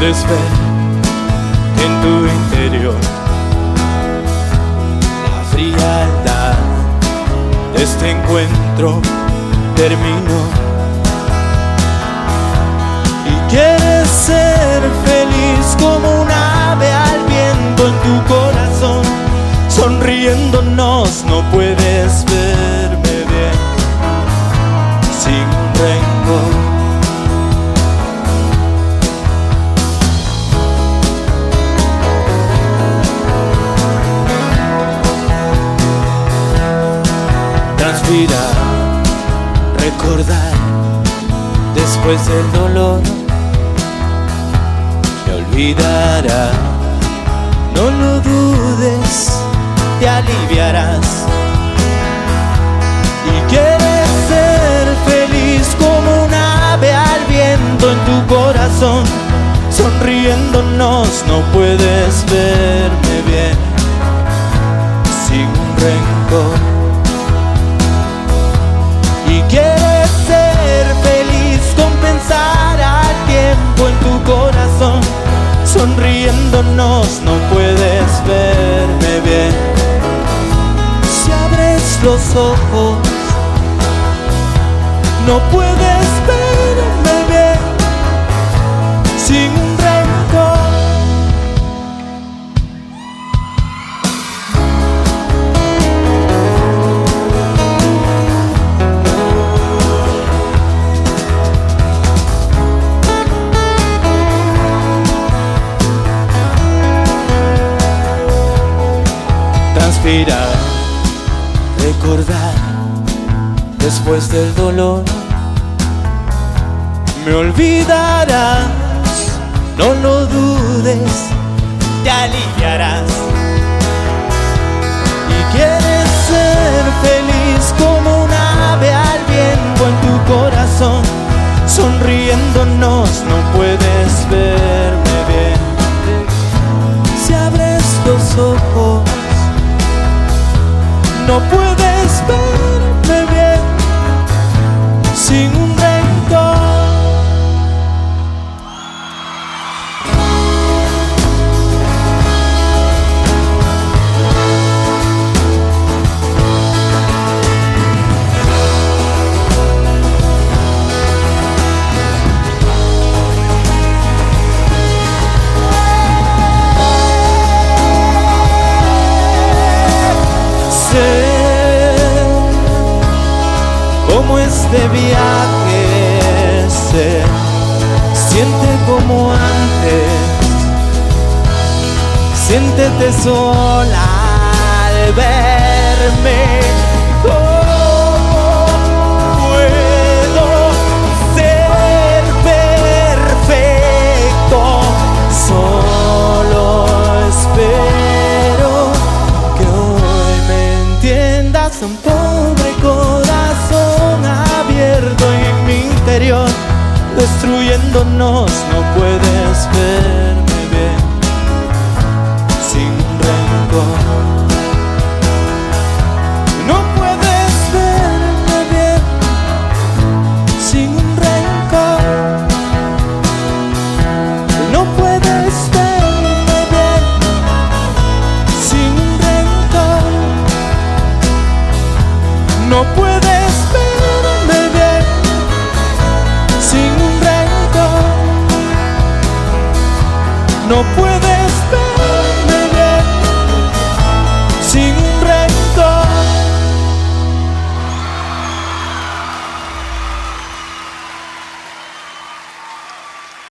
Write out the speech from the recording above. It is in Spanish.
puedes ver en tu interior la frialdad de este encuentro terminó. Y quieres ser feliz como un ave al viento en tu corazón, sonriéndonos no puedes recordar después del dolor. Te olvidará, no lo dudes, te aliviarás. Y quieres ser feliz como un ave al viento en tu corazón. Sonriéndonos no puedes verme bien sin rencor. Los ojos, no puedes verme bien sin un rencor. transpirar, recordar después del dolor. Me olvidarás, no lo dudes, te aliviarás. Y quieres ser feliz como un ave al viento en tu corazón. Sonriéndonos no puedes verme bien. Si abres los ojos no puedes verme bien. Sin un cómo este viaje se siente como antes. Siéntete sola al verme. ¿Cómo puedo ser perfecto? Solo espero que hoy me entiendas un pobre corazón destruyéndonos no puedes ver No puedo.